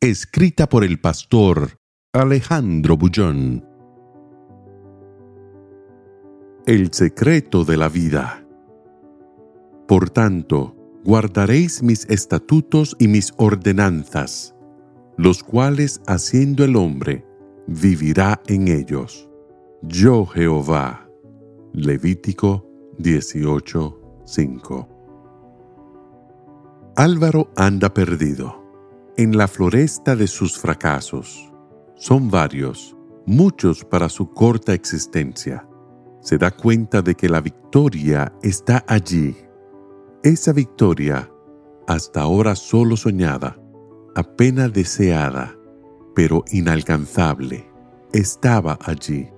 Escrita por el pastor Alejandro Bullón. El secreto de la vida. Por tanto, guardaréis mis estatutos y mis ordenanzas, los cuales haciendo el hombre, vivirá en ellos. Yo Jehová. Levítico 18:5. Álvaro anda perdido, en la floresta de sus fracasos. Son varios, muchos para su corta existencia. Se da cuenta de que la victoria está allí. Esa victoria, hasta ahora solo soñada, apenas deseada, pero inalcanzable, estaba allí.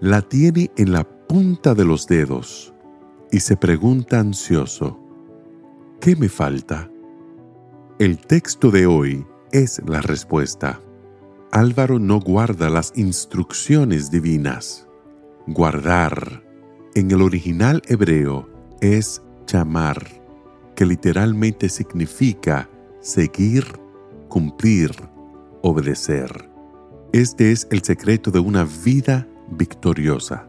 La tiene en la punta de los dedos y se pregunta ansioso, ¿qué me falta? El texto de hoy es la respuesta. Álvaro no guarda las instrucciones divinas. Guardar en el original hebreo es chamar, que literalmente significa seguir, cumplir, obedecer. Este es el secreto de una vida victoriosa.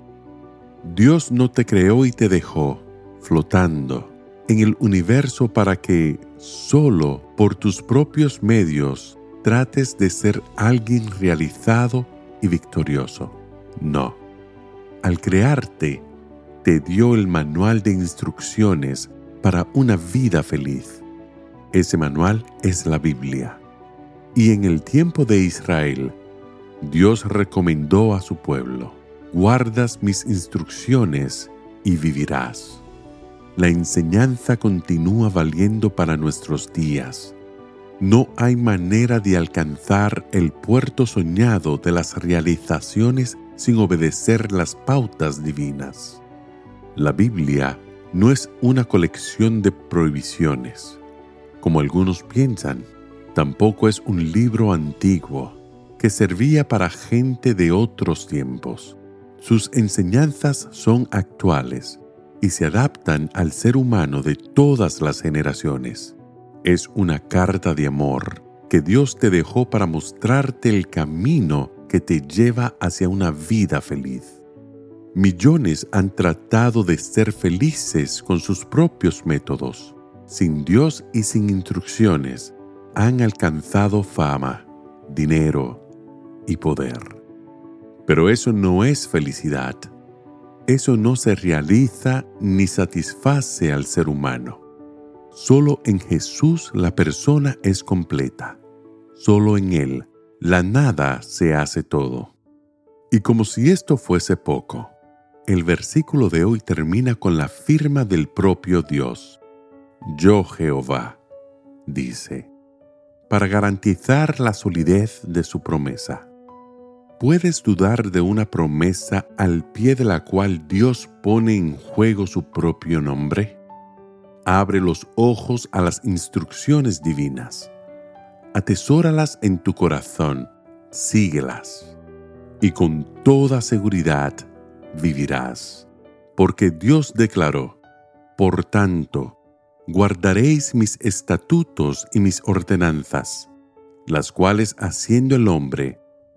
Dios no te creó y te dejó flotando en el universo para que solo por tus propios medios trates de ser alguien realizado y victorioso. No. Al crearte, te dio el manual de instrucciones para una vida feliz. Ese manual es la Biblia. Y en el tiempo de Israel, Dios recomendó a su pueblo, guardas mis instrucciones y vivirás. La enseñanza continúa valiendo para nuestros días. No hay manera de alcanzar el puerto soñado de las realizaciones sin obedecer las pautas divinas. La Biblia no es una colección de prohibiciones, como algunos piensan. Tampoco es un libro antiguo que servía para gente de otros tiempos. Sus enseñanzas son actuales y se adaptan al ser humano de todas las generaciones. Es una carta de amor que Dios te dejó para mostrarte el camino que te lleva hacia una vida feliz. Millones han tratado de ser felices con sus propios métodos. Sin Dios y sin instrucciones, han alcanzado fama, dinero y poder. Pero eso no es felicidad eso no se realiza ni satisface al ser humano. Solo en Jesús la persona es completa. Solo en Él la nada se hace todo. Y como si esto fuese poco, el versículo de hoy termina con la firma del propio Dios. Yo Jehová, dice, para garantizar la solidez de su promesa. ¿Puedes dudar de una promesa al pie de la cual Dios pone en juego su propio nombre? Abre los ojos a las instrucciones divinas. Atesóralas en tu corazón, síguelas, y con toda seguridad vivirás. Porque Dios declaró, por tanto, guardaréis mis estatutos y mis ordenanzas, las cuales haciendo el hombre,